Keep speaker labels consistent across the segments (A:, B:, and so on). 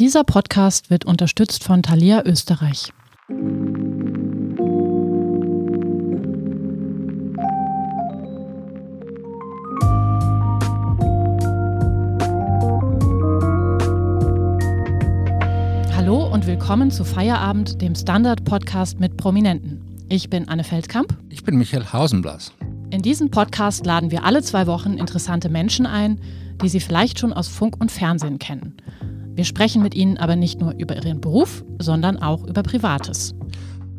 A: Dieser Podcast wird unterstützt von Thalia Österreich. Hallo und willkommen zu Feierabend, dem Standard-Podcast mit Prominenten. Ich bin Anne Feldkamp.
B: Ich bin Michael Hausenblas.
A: In diesem Podcast laden wir alle zwei Wochen interessante Menschen ein, die Sie vielleicht schon aus Funk und Fernsehen kennen. Wir sprechen mit ihnen aber nicht nur über ihren Beruf, sondern auch über Privates.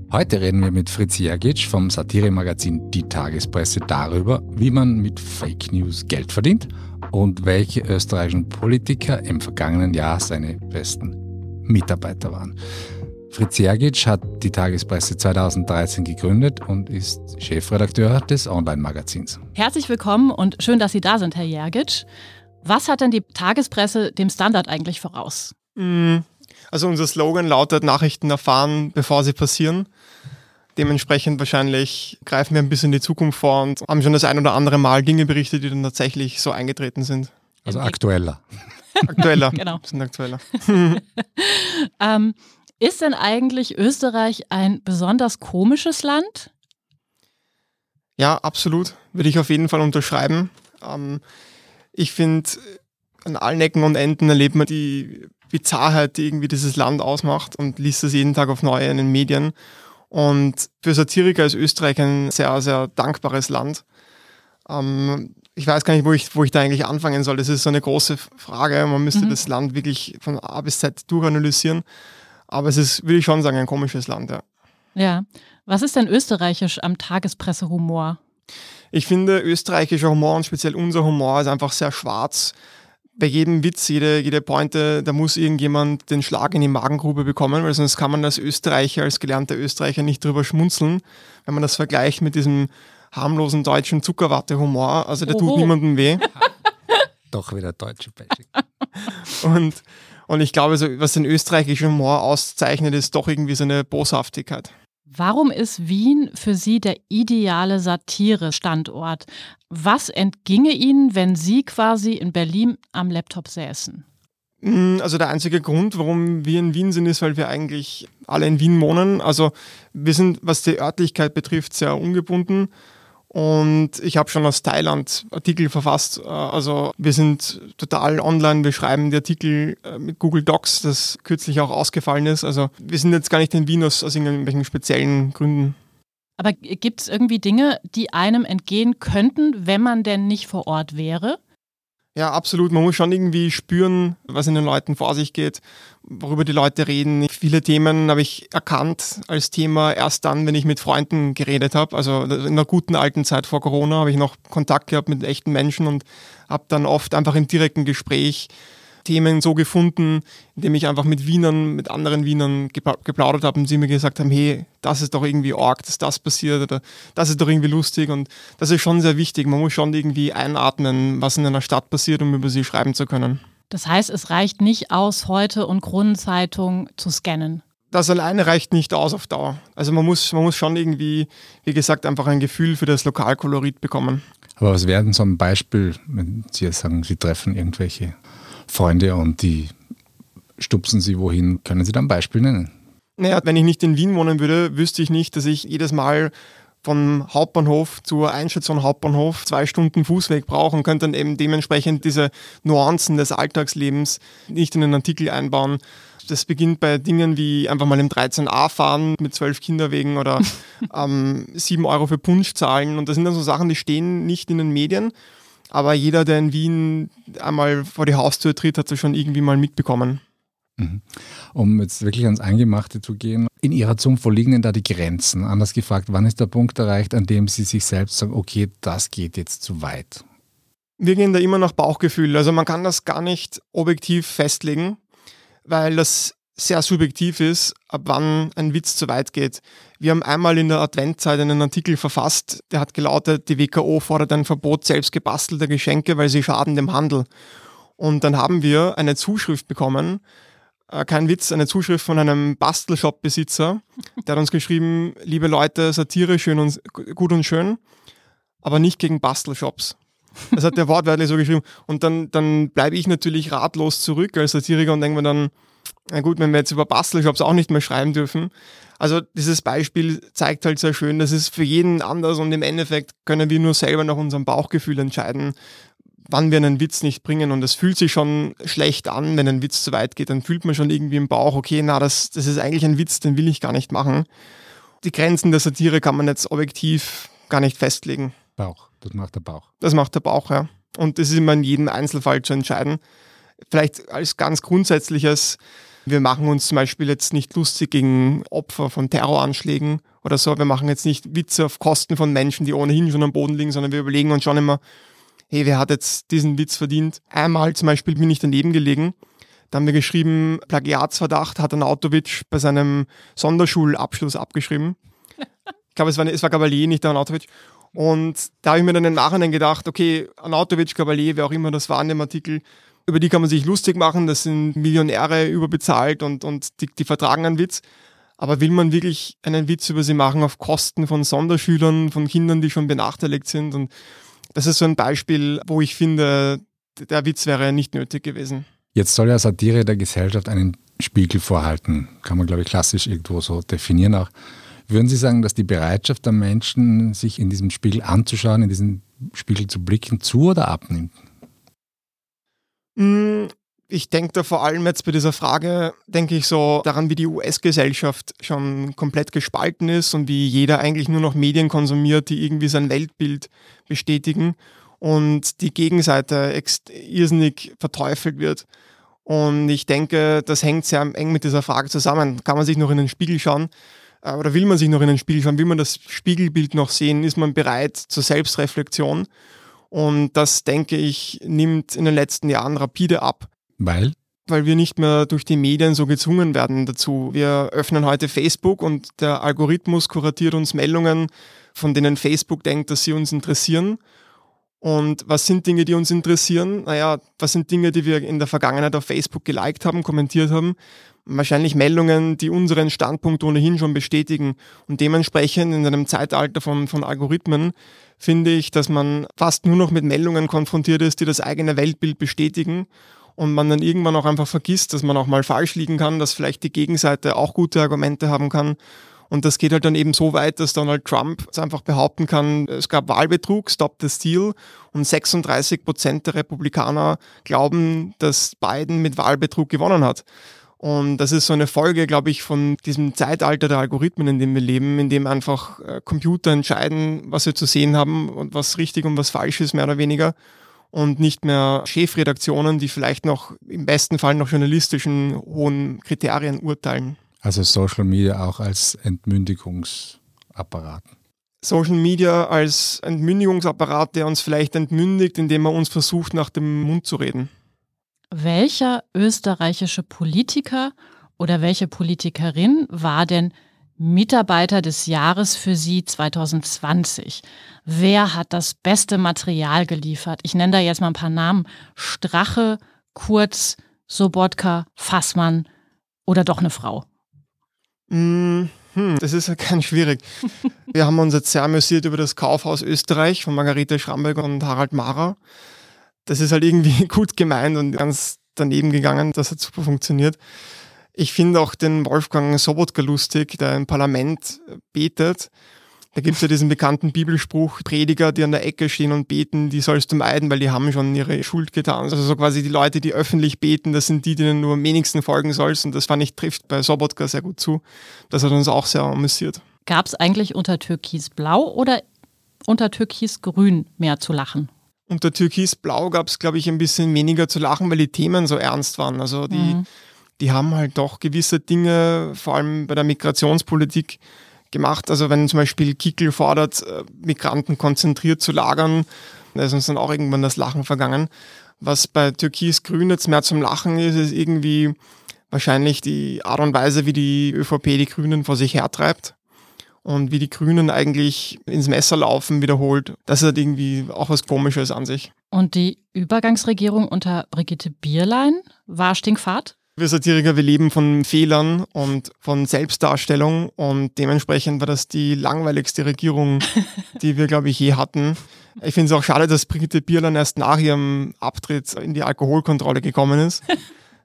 B: Heute reden wir mit Fritz Jergic vom Satiremagazin Die Tagespresse darüber, wie man mit Fake News Geld verdient und welche österreichischen Politiker im vergangenen Jahr seine besten Mitarbeiter waren. Fritz Jergic hat die Tagespresse 2013 gegründet und ist Chefredakteur des Online-Magazins.
A: Herzlich willkommen und schön, dass Sie da sind, Herr Jergic. Was hat denn die Tagespresse dem Standard eigentlich voraus?
C: Mm, also unser Slogan lautet Nachrichten erfahren, bevor sie passieren. Dementsprechend wahrscheinlich greifen wir ein bisschen in die Zukunft vor und haben schon das ein oder andere Mal Dinge berichtet, die dann tatsächlich so eingetreten sind.
B: Also aktueller.
C: Aktueller.
A: genau.
C: Sind aktueller.
A: ähm, ist denn eigentlich Österreich ein besonders komisches Land?
C: Ja, absolut. Würde ich auf jeden Fall unterschreiben. Ähm, ich finde, an allen Ecken und Enden erlebt man die Bizarrheit, die irgendwie dieses Land ausmacht und liest das jeden Tag auf neue in den Medien. Und für Satiriker ist Österreich ein sehr, sehr dankbares Land. Ähm, ich weiß gar nicht, wo ich, wo ich da eigentlich anfangen soll. Das ist so eine große Frage. Man müsste mhm. das Land wirklich von A bis Z durchanalysieren. Aber es ist, würde ich schon sagen, ein komisches Land, ja.
A: Ja. Was ist denn österreichisch am Tagespressehumor?
C: Ich finde, österreichischer Humor und speziell unser Humor ist einfach sehr schwarz. Bei jedem Witz, jede, jede Pointe, da muss irgendjemand den Schlag in die Magengrube bekommen, weil sonst kann man als Österreicher, als gelernter Österreicher nicht drüber schmunzeln, wenn man das vergleicht mit diesem harmlosen deutschen Zuckerwatte-Humor. Also der Oho. tut niemandem weh.
B: Doch wieder deutsche Bashing.
C: und, und ich glaube, so, was den österreichischen Humor auszeichnet, ist doch irgendwie so eine Boshaftigkeit.
A: Warum ist Wien für Sie der ideale Satire-Standort? Was entginge Ihnen, wenn Sie quasi in Berlin am Laptop säßen?
C: Mm, also der einzige Grund, warum wir in Wien sind, ist, weil wir eigentlich alle in Wien wohnen. Also wir sind, was die Örtlichkeit betrifft, sehr ungebunden. Und ich habe schon aus Thailand Artikel verfasst. Äh, also wir sind total online, wir schreiben die Artikel äh, mit Google Docs, das kürzlich auch ausgefallen ist. Also wir sind jetzt gar nicht in Wien aus, aus irgendwelchen speziellen Gründen.
A: Aber gibt es irgendwie Dinge, die einem entgehen könnten, wenn man denn nicht vor Ort wäre?
C: Ja, absolut. Man muss schon irgendwie spüren, was in den Leuten vor sich geht, worüber die Leute reden. Viele Themen habe ich erkannt als Thema erst dann, wenn ich mit Freunden geredet habe. Also in der guten alten Zeit vor Corona habe ich noch Kontakt gehabt mit echten Menschen und habe dann oft einfach im direkten Gespräch Themen so gefunden, indem ich einfach mit Wienern, mit anderen Wienern geplaudert habe und sie mir gesagt haben, hey, das ist doch irgendwie arg, dass das passiert oder das ist doch irgendwie lustig und das ist schon sehr wichtig. Man muss schon irgendwie einatmen, was in einer Stadt passiert, um über sie schreiben zu können.
A: Das heißt, es reicht nicht aus, heute und Kronenzeitung zu scannen.
C: Das alleine reicht nicht aus auf Dauer. Also man muss, man muss schon irgendwie, wie gesagt, einfach ein Gefühl für das Lokalkolorit bekommen.
B: Aber was wäre denn so ein Beispiel, wenn Sie jetzt sagen, Sie treffen irgendwelche Freunde und die stupsen sie wohin. Können Sie da ein Beispiel nennen?
C: Naja, wenn ich nicht in Wien wohnen würde, wüsste ich nicht, dass ich jedes Mal vom Hauptbahnhof zur Einstation Hauptbahnhof zwei Stunden Fußweg brauche und könnte dann eben dementsprechend diese Nuancen des Alltagslebens nicht in einen Artikel einbauen. Das beginnt bei Dingen wie einfach mal im 13a fahren mit zwölf Kinderwegen oder ähm, 7 Euro für Punsch zahlen. Und das sind dann so Sachen, die stehen nicht in den Medien. Aber jeder, der in Wien einmal vor die Haustür tritt, hat es schon irgendwie mal mitbekommen.
B: Mhm. Um jetzt wirklich ans Eingemachte zu gehen, in Ihrer Zunft, wo liegen denn da die Grenzen? Anders gefragt, wann ist der Punkt erreicht, an dem Sie sich selbst sagen, okay, das geht jetzt zu weit?
C: Wir gehen da immer nach Bauchgefühl. Also man kann das gar nicht objektiv festlegen, weil das sehr subjektiv ist, ab wann ein Witz zu weit geht. Wir haben einmal in der Adventzeit einen Artikel verfasst, der hat gelautet, die WKO fordert ein Verbot selbst gebastelter Geschenke, weil sie schaden dem Handel. Und dann haben wir eine Zuschrift bekommen, äh, kein Witz, eine Zuschrift von einem Bastelshop-Besitzer, der hat uns geschrieben, liebe Leute, Satire schön und, gut und schön, aber nicht gegen Bastelshops. Das hat der wortwörtlich so geschrieben. Und dann, dann bleibe ich natürlich ratlos zurück als Satiriker und denke mir dann, Na gut, wenn wir jetzt über Bastelshops auch nicht mehr schreiben dürfen. Also dieses Beispiel zeigt halt sehr schön, das ist für jeden anders und im Endeffekt können wir nur selber nach unserem Bauchgefühl entscheiden, wann wir einen Witz nicht bringen. Und es fühlt sich schon schlecht an, wenn ein Witz zu weit geht. Dann fühlt man schon irgendwie im Bauch, okay, na, das, das ist eigentlich ein Witz, den will ich gar nicht machen. Die Grenzen der Satire kann man jetzt objektiv gar nicht festlegen.
B: Bauch, das macht der Bauch.
C: Das macht der Bauch, ja. Und das ist immer in jedem Einzelfall zu entscheiden. Vielleicht als ganz grundsätzliches, wir machen uns zum Beispiel jetzt nicht lustig gegen Opfer von Terroranschlägen oder so. Wir machen jetzt nicht Witze auf Kosten von Menschen, die ohnehin schon am Boden liegen, sondern wir überlegen uns schon immer, hey, wer hat jetzt diesen Witz verdient? Einmal zum Beispiel bin ich daneben gelegen. Da haben wir geschrieben, Plagiatsverdacht hat Anautovic bei seinem Sonderschulabschluss abgeschrieben. Ich glaube, es war, es war Gabalier, nicht der Anautovic. Und da habe ich mir dann im Nachhinein gedacht, okay, Anautovic, Gabalier, wer auch immer das war in dem Artikel, über die kann man sich lustig machen, das sind Millionäre überbezahlt und, und die, die vertragen einen Witz. Aber will man wirklich einen Witz über sie machen auf Kosten von Sonderschülern, von Kindern, die schon benachteiligt sind? Und das ist so ein Beispiel, wo ich finde, der Witz wäre nicht nötig gewesen.
B: Jetzt soll ja Satire der Gesellschaft einen Spiegel vorhalten. Kann man, glaube ich, klassisch irgendwo so definieren auch. Würden Sie sagen, dass die Bereitschaft der Menschen, sich in diesem Spiegel anzuschauen, in diesen Spiegel zu blicken, zu oder abnimmt?
C: Mm, ich denke da vor allem jetzt bei dieser Frage, denke ich so daran, wie die US-Gesellschaft schon komplett gespalten ist und wie jeder eigentlich nur noch Medien konsumiert, die irgendwie sein Weltbild bestätigen und die Gegenseite irrsinnig verteufelt wird. Und ich denke, das hängt sehr eng mit dieser Frage zusammen. Kann man sich noch in den Spiegel schauen? Äh, oder will man sich noch in den Spiegel schauen? Will man das Spiegelbild noch sehen? Ist man bereit zur Selbstreflexion? Und das, denke ich, nimmt in den letzten Jahren rapide ab.
B: Weil?
C: Weil wir nicht mehr durch die Medien so gezwungen werden dazu. Wir öffnen heute Facebook und der Algorithmus kuratiert uns Meldungen, von denen Facebook denkt, dass sie uns interessieren. Und was sind Dinge, die uns interessieren? Naja, was sind Dinge, die wir in der Vergangenheit auf Facebook geliked haben, kommentiert haben? Wahrscheinlich Meldungen, die unseren Standpunkt ohnehin schon bestätigen. Und dementsprechend in einem Zeitalter von, von Algorithmen finde ich, dass man fast nur noch mit Meldungen konfrontiert ist, die das eigene Weltbild bestätigen und man dann irgendwann auch einfach vergisst, dass man auch mal falsch liegen kann, dass vielleicht die Gegenseite auch gute Argumente haben kann. Und das geht halt dann eben so weit, dass Donald Trump einfach behaupten kann, es gab Wahlbetrug, Stop the Steal. Und 36 Prozent der Republikaner glauben, dass Biden mit Wahlbetrug gewonnen hat. Und das ist so eine Folge, glaube ich, von diesem Zeitalter der Algorithmen, in dem wir leben, in dem einfach äh, Computer entscheiden, was wir zu sehen haben und was richtig und was falsch ist, mehr oder weniger. Und nicht mehr Chefredaktionen, die vielleicht noch im besten Fall nach journalistischen hohen Kriterien urteilen.
B: Also Social Media auch als Entmündigungsapparat.
C: Social Media als Entmündigungsapparat, der uns vielleicht entmündigt, indem er uns versucht, nach dem Mund zu reden.
A: Welcher österreichische Politiker oder welche Politikerin war denn Mitarbeiter des Jahres für Sie 2020? Wer hat das beste Material geliefert? Ich nenne da jetzt mal ein paar Namen. Strache, Kurz, Sobotka, Fassmann oder doch eine Frau?
C: Mm, hm, das ist ja ganz schwierig. Wir haben uns jetzt sehr amüsiert über das Kaufhaus Österreich von Margarete Schramberg und Harald Mara das ist halt irgendwie gut gemeint und ganz daneben gegangen. Das hat super funktioniert. Ich finde auch den Wolfgang Sobotka lustig, der im Parlament betet. Da gibt es ja diesen bekannten Bibelspruch, Prediger, die an der Ecke stehen und beten, die sollst du meiden, weil die haben schon ihre Schuld getan. Also so quasi die Leute, die öffentlich beten, das sind die, denen du am wenigsten folgen sollst. Und das fand ich, trifft bei Sobotka sehr gut zu. Das hat uns auch sehr amüsiert.
A: Gab es eigentlich unter Türkis-Blau oder unter Türkis-Grün mehr zu lachen?
C: Unter Türkis-Blau gab es, glaube ich, ein bisschen weniger zu lachen, weil die Themen so ernst waren. Also die, mhm. die haben halt doch gewisse Dinge, vor allem bei der Migrationspolitik, gemacht. Also wenn zum Beispiel Kickel fordert, äh, Migranten konzentriert zu lagern, da ist uns dann auch irgendwann das Lachen vergangen. Was bei Türkis-Grün jetzt mehr zum Lachen ist, ist irgendwie wahrscheinlich die Art und Weise, wie die ÖVP die Grünen vor sich hertreibt und wie die Grünen eigentlich ins Messer laufen wiederholt. Das hat irgendwie auch was Komisches an sich.
A: Und die Übergangsregierung unter Brigitte Bierlein war stinkfahrt?
C: Wir Satiriker, wir leben von Fehlern und von Selbstdarstellung und dementsprechend war das die langweiligste Regierung, die wir, glaube ich, je hatten. Ich finde es auch schade, dass Brigitte Bierlein erst nach ihrem Abtritt in die Alkoholkontrolle gekommen ist.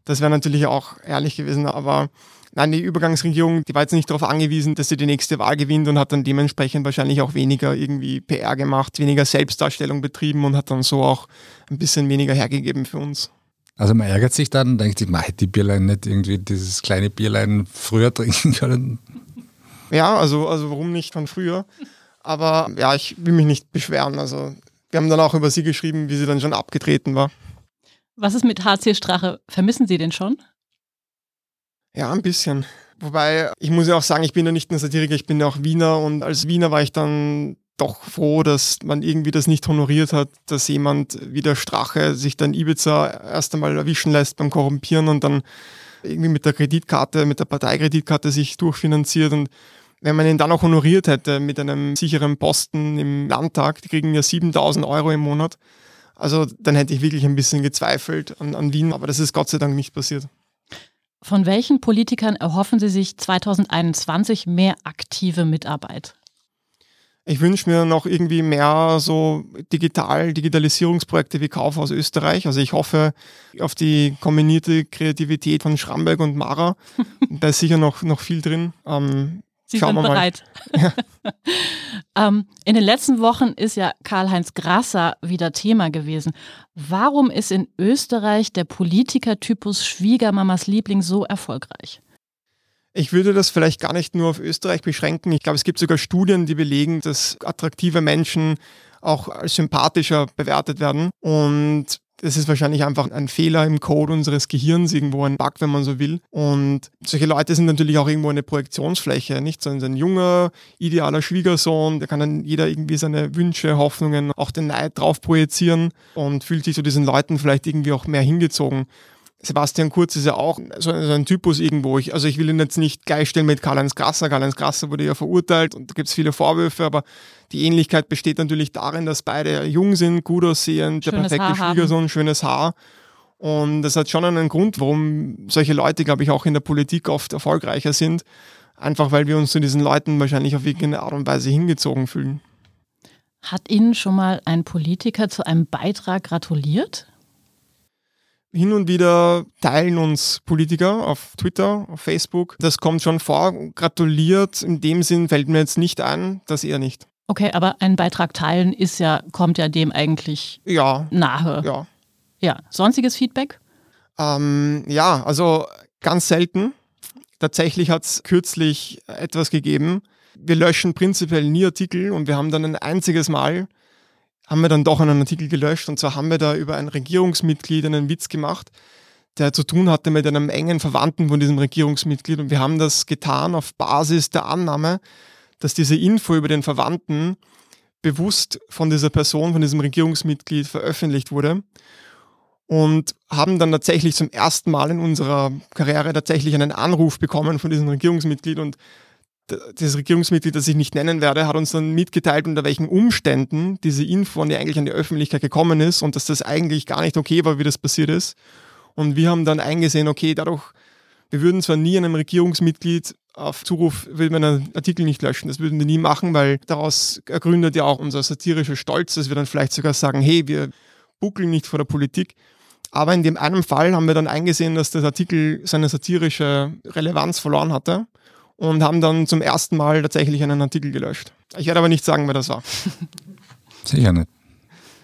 C: Das wäre natürlich auch ehrlich gewesen, aber nein, die Übergangsregierung, die war jetzt nicht darauf angewiesen, dass sie die nächste Wahl gewinnt und hat dann dementsprechend wahrscheinlich auch weniger irgendwie PR gemacht, weniger Selbstdarstellung betrieben und hat dann so auch ein bisschen weniger hergegeben für uns.
B: Also man ärgert sich dann, denkt sich, man hätte die Bierlein nicht irgendwie dieses kleine Bierlein früher trinken können.
C: Ja, also, also warum nicht von früher? Aber ja, ich will mich nicht beschweren. Also wir haben dann auch über sie geschrieben, wie sie dann schon abgetreten war.
A: Was ist mit HC Strache? Vermissen Sie den schon?
C: Ja, ein bisschen. Wobei, ich muss ja auch sagen, ich bin ja nicht nur Satiriker, ich bin ja auch Wiener und als Wiener war ich dann doch froh, dass man irgendwie das nicht honoriert hat, dass jemand wie der Strache sich dann Ibiza erst einmal erwischen lässt beim Korrumpieren und dann irgendwie mit der Kreditkarte, mit der Parteikreditkarte sich durchfinanziert und wenn man ihn dann auch honoriert hätte mit einem sicheren Posten im Landtag, die kriegen ja 7000 Euro im Monat, also dann hätte ich wirklich ein bisschen gezweifelt an, an Wien, aber das ist Gott sei Dank nicht passiert.
A: Von welchen Politikern erhoffen Sie sich 2021 mehr aktive Mitarbeit?
C: Ich wünsche mir noch irgendwie mehr so digital, Digitalisierungsprojekte wie Kaufhaus Österreich. Also ich hoffe auf die kombinierte Kreativität von Schramberg und Mara. da ist sicher noch, noch viel drin.
A: Ähm, Sie sind bereit. Ja. ähm, in den letzten Wochen ist ja Karl-Heinz Grasser wieder Thema gewesen. Warum ist in Österreich der Politikertypus Schwiegermamas Liebling so erfolgreich?
C: Ich würde das vielleicht gar nicht nur auf Österreich beschränken. Ich glaube, es gibt sogar Studien, die belegen, dass attraktive Menschen auch als sympathischer bewertet werden. Und das ist wahrscheinlich einfach ein Fehler im Code unseres Gehirns, irgendwo ein Bug, wenn man so will. Und solche Leute sind natürlich auch irgendwo eine Projektionsfläche, nicht so ein junger, idealer Schwiegersohn, der kann dann jeder irgendwie seine Wünsche, Hoffnungen, auch den Neid drauf projizieren und fühlt sich zu diesen Leuten vielleicht irgendwie auch mehr hingezogen. Sebastian Kurz ist ja auch so ein Typus irgendwo. Ich, also ich will ihn jetzt nicht gleichstellen mit Karl-Heinz Grasser. Karl-Heinz Grasser wurde ja verurteilt und da gibt es viele Vorwürfe, aber die Ähnlichkeit besteht natürlich darin, dass beide jung sind, gut aussehen, der perfekte Haar Schwiegersohn, haben. schönes Haar. Und das hat schon einen Grund, warum solche Leute, glaube ich, auch in der Politik oft erfolgreicher sind. Einfach weil wir uns zu diesen Leuten wahrscheinlich auf irgendeine Art und Weise hingezogen fühlen.
A: Hat Ihnen schon mal ein Politiker zu einem Beitrag gratuliert?
C: Hin und wieder teilen uns Politiker auf Twitter, auf Facebook. Das kommt schon vor. Gratuliert in dem Sinn fällt mir jetzt nicht ein, das eher nicht.
A: Okay, aber einen Beitrag teilen ist ja, kommt ja dem eigentlich
C: ja,
A: nahe.
C: Ja.
A: Ja. Sonstiges Feedback?
C: Ähm, ja, also ganz selten. Tatsächlich hat es kürzlich etwas gegeben. Wir löschen prinzipiell nie Artikel und wir haben dann ein einziges Mal haben wir dann doch einen Artikel gelöscht. Und zwar haben wir da über ein Regierungsmitglied einen Witz gemacht, der zu tun hatte mit einem engen Verwandten von diesem Regierungsmitglied. Und wir haben das getan auf Basis der Annahme, dass diese Info über den Verwandten bewusst von dieser Person, von diesem Regierungsmitglied veröffentlicht wurde. Und haben dann tatsächlich zum ersten Mal in unserer Karriere tatsächlich einen Anruf bekommen von diesem Regierungsmitglied und das Regierungsmitglied, das ich nicht nennen werde, hat uns dann mitgeteilt, unter welchen Umständen diese Info die eigentlich an die Öffentlichkeit gekommen ist und dass das eigentlich gar nicht okay war, wie das passiert ist. Und wir haben dann eingesehen, okay, dadurch, wir würden zwar nie einem Regierungsmitglied auf Zuruf will man einen Artikel nicht löschen. Das würden wir nie machen, weil daraus ergründet ja auch unser satirischer Stolz, dass wir dann vielleicht sogar sagen, hey, wir buckeln nicht vor der Politik. Aber in dem einen Fall haben wir dann eingesehen, dass der Artikel seine satirische Relevanz verloren hatte und haben dann zum ersten Mal tatsächlich einen Artikel gelöscht. Ich werde aber nicht sagen, wer das war.
B: Sicher nicht.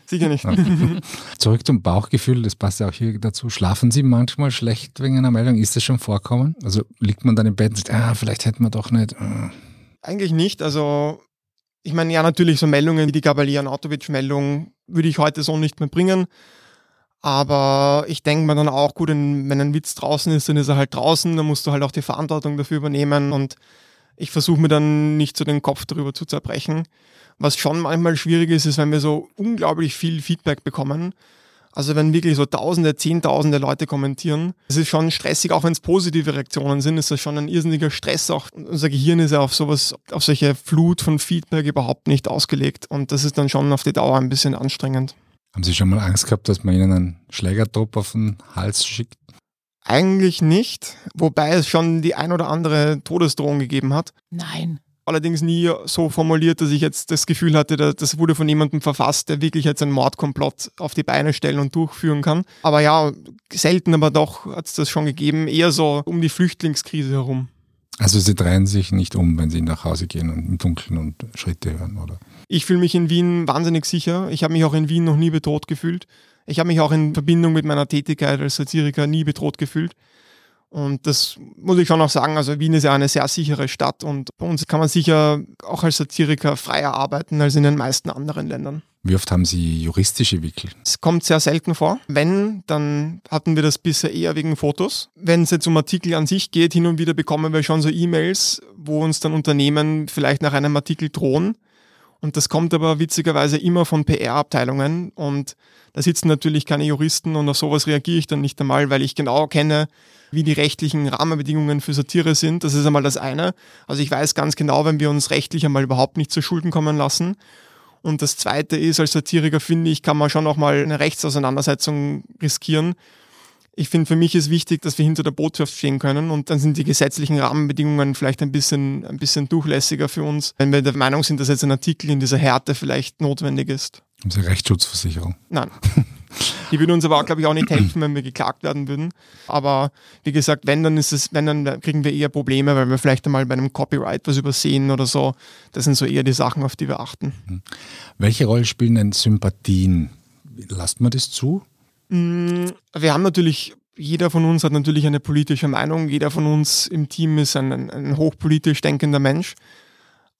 C: Sicher nicht.
B: Zurück zum Bauchgefühl, das passt ja auch hier dazu. Schlafen Sie manchmal schlecht wegen einer Meldung? Ist das schon vorkommen? Also liegt man dann im Bett und sagt, ah, vielleicht hätten wir doch nicht. Ah.
C: Eigentlich nicht. Also ich meine, ja, natürlich so Meldungen wie die Gabalian-Autovic-Meldung würde ich heute so nicht mehr bringen. Aber ich denke mir dann auch, gut, wenn ein Witz draußen ist, dann ist er halt draußen, dann musst du halt auch die Verantwortung dafür übernehmen und ich versuche mir dann nicht so den Kopf darüber zu zerbrechen. Was schon manchmal schwierig ist, ist, wenn wir so unglaublich viel Feedback bekommen. Also wenn wirklich so Tausende, Zehntausende Leute kommentieren, es ist schon stressig, auch wenn es positive Reaktionen sind, ist das schon ein irrsinniger Stress. Auch unser Gehirn ist ja auf sowas, auf solche Flut von Feedback überhaupt nicht ausgelegt und das ist dann schon auf die Dauer ein bisschen anstrengend.
B: Haben Sie schon mal Angst gehabt, dass man Ihnen einen Schlägertrupp auf den Hals schickt?
C: Eigentlich nicht, wobei es schon die ein oder andere Todesdrohung gegeben hat.
A: Nein.
C: allerdings nie so formuliert, dass ich jetzt das Gefühl hatte, das wurde von jemandem verfasst, der wirklich jetzt einen Mordkomplott auf die Beine stellen und durchführen kann. Aber ja, selten aber doch hat es das schon gegeben, eher so um die Flüchtlingskrise herum.
B: Also sie drehen sich nicht um, wenn sie nach Hause gehen und im Dunkeln und Schritte hören, oder?
C: Ich fühle mich in Wien wahnsinnig sicher. Ich habe mich auch in Wien noch nie bedroht gefühlt. Ich habe mich auch in Verbindung mit meiner Tätigkeit als Satiriker nie bedroht gefühlt. Und das muss ich schon auch sagen, also Wien ist ja eine sehr sichere Stadt und bei uns kann man sicher auch als Satiriker freier arbeiten als in den meisten anderen Ländern.
B: Wie oft haben Sie juristische Wickel?
C: Es kommt sehr selten vor. Wenn, dann hatten wir das bisher eher wegen Fotos. Wenn es jetzt um Artikel an sich geht, hin und wieder bekommen wir schon so E-Mails, wo uns dann Unternehmen vielleicht nach einem Artikel drohen. Und das kommt aber witzigerweise immer von PR-Abteilungen und da sitzen natürlich keine Juristen und auf sowas reagiere ich dann nicht einmal, weil ich genau kenne, wie die rechtlichen Rahmenbedingungen für Satire sind. Das ist einmal das eine. Also ich weiß ganz genau, wenn wir uns rechtlich einmal überhaupt nicht zu Schulden kommen lassen. Und das zweite ist, als Satiriker finde ich, kann man schon auch mal eine Rechtsauseinandersetzung riskieren. Ich finde, für mich ist wichtig, dass wir hinter der Botschaft stehen können und dann sind die gesetzlichen Rahmenbedingungen vielleicht ein bisschen, ein bisschen durchlässiger für uns, wenn wir der Meinung sind, dass jetzt ein Artikel in dieser Härte vielleicht notwendig ist.
B: Sie Rechtsschutzversicherung?
C: Nein. Die würden uns aber, glaube ich, auch nicht helfen, wenn wir geklagt werden würden. Aber wie gesagt, wenn, dann ist es, wenn, dann kriegen wir eher Probleme, weil wir vielleicht einmal bei einem Copyright was übersehen oder so. Das sind so eher die Sachen, auf die wir achten.
B: Hm. Welche Rolle spielen denn Sympathien? Lasst man das zu?
C: Mm, wir haben natürlich jeder von uns hat natürlich eine politische Meinung, jeder von uns im Team ist ein, ein, hochpolitisch denkender Mensch.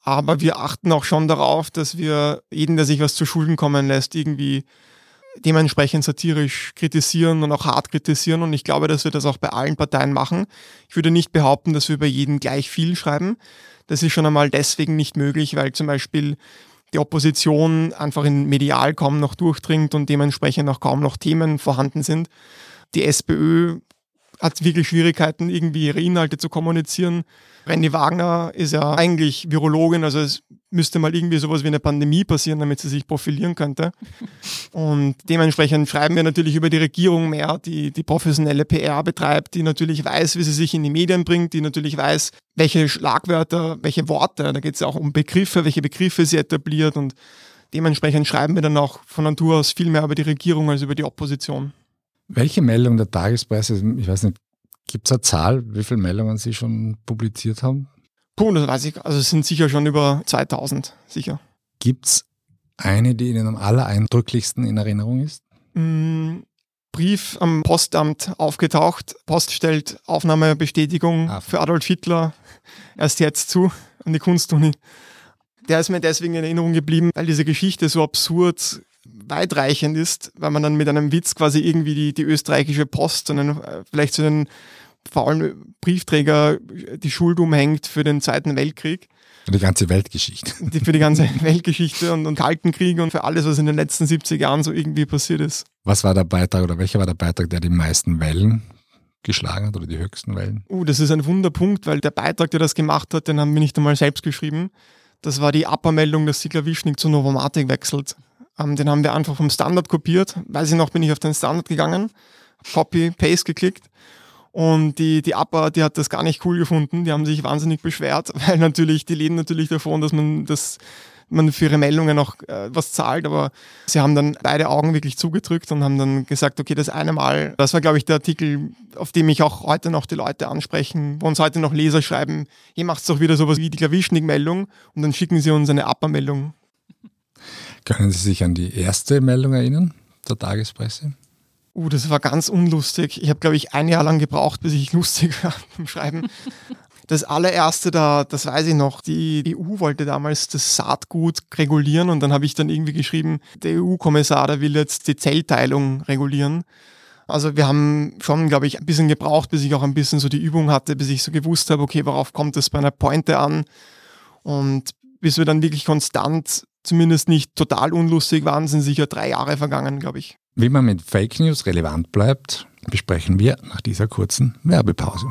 C: Aber wir achten auch schon darauf, dass wir jeden, der sich was zu Schulden kommen lässt, irgendwie dementsprechend satirisch kritisieren und auch hart kritisieren. Und ich glaube, dass wir das auch bei allen Parteien machen. Ich würde nicht behaupten, dass wir über jeden gleich viel schreiben. Das ist schon einmal deswegen nicht möglich, weil zum Beispiel die Opposition einfach in medial kaum noch durchdringt und dementsprechend auch kaum noch Themen vorhanden sind. Die SPÖ hat wirklich Schwierigkeiten, irgendwie ihre Inhalte zu kommunizieren. Randy Wagner ist ja eigentlich Virologin, also es müsste mal irgendwie sowas wie eine Pandemie passieren, damit sie sich profilieren könnte. Und dementsprechend schreiben wir natürlich über die Regierung mehr, die die professionelle PR betreibt, die natürlich weiß, wie sie sich in die Medien bringt, die natürlich weiß, welche Schlagwörter, welche Worte, da geht es ja auch um Begriffe, welche Begriffe sie etabliert und dementsprechend schreiben wir dann auch von Natur aus viel mehr über die Regierung als über die Opposition.
B: Welche Meldung der Tagespresse, ich weiß nicht, gibt es eine Zahl, wie viele Meldungen Sie schon publiziert haben?
C: Puh, das weiß ich. Also es sind sicher schon über 2000, sicher.
B: Gibt es eine, die Ihnen am allereindrücklichsten in Erinnerung ist?
C: Mm, Brief am Postamt aufgetaucht. Post stellt Aufnahmebestätigung ah. für Adolf Hitler erst jetzt zu an die Kunstuni. Der ist mir deswegen in Erinnerung geblieben, weil diese Geschichte so absurd weitreichend ist, weil man dann mit einem Witz quasi irgendwie die, die österreichische Post und einen, äh, vielleicht so einen faulen Briefträger die Schuld umhängt für den Zweiten Weltkrieg.
B: Für die ganze Weltgeschichte.
C: Die, für die ganze Weltgeschichte und, und Kalten Krieg und für alles, was in den letzten 70 Jahren so irgendwie passiert ist.
B: Was war der Beitrag oder welcher war der Beitrag, der die meisten Wellen geschlagen hat oder die höchsten Wellen?
C: Uh, das ist ein Wunderpunkt, weil der Beitrag, der das gemacht hat, den haben wir nicht einmal selbst geschrieben. Das war die Abmeldung, dass Sigler Wischnik zu Novomatic wechselt. Ähm, den haben wir einfach vom Standard kopiert. Weiß ich noch, bin ich auf den Standard gegangen, Copy, Paste geklickt. Und die, die APA, die hat das gar nicht cool gefunden. Die haben sich wahnsinnig beschwert, weil natürlich, die leben natürlich davon, dass man das man für ihre Meldungen auch äh, was zahlt, aber sie haben dann beide Augen wirklich zugedrückt und haben dann gesagt, okay, das eine Mal, das war glaube ich der Artikel, auf dem mich auch heute noch die Leute ansprechen, wo uns heute noch Leser schreiben, ihr macht doch wieder sowas wie die Klavischnik-Meldung und dann schicken sie uns eine APA-Meldung.
B: Können Sie sich an die erste Meldung erinnern, der Tagespresse?
C: Uh, das war ganz unlustig. Ich habe, glaube ich, ein Jahr lang gebraucht, bis ich lustig war beim Schreiben. Das allererste da, das weiß ich noch, die EU wollte damals das Saatgut regulieren und dann habe ich dann irgendwie geschrieben, der EU-Kommissar, der will jetzt die Zellteilung regulieren. Also wir haben schon, glaube ich, ein bisschen gebraucht, bis ich auch ein bisschen so die Übung hatte, bis ich so gewusst habe, okay, worauf kommt es bei einer Pointe an? Und bis wir dann wirklich konstant zumindest nicht total unlustig waren, sind sicher drei Jahre vergangen, glaube ich.
B: Wie man mit Fake News relevant bleibt, besprechen wir nach dieser kurzen Werbepause.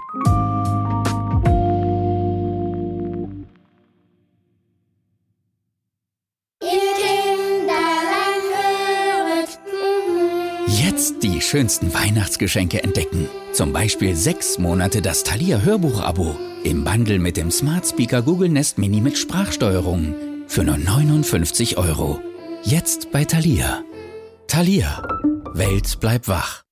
D: die schönsten Weihnachtsgeschenke entdecken. Zum Beispiel sechs Monate das Thalia Hörbuch-Abo im Bundle mit dem Smart Speaker Google Nest Mini mit Sprachsteuerung für nur 59 Euro. Jetzt bei Thalia. Thalia. Welt bleibt wach.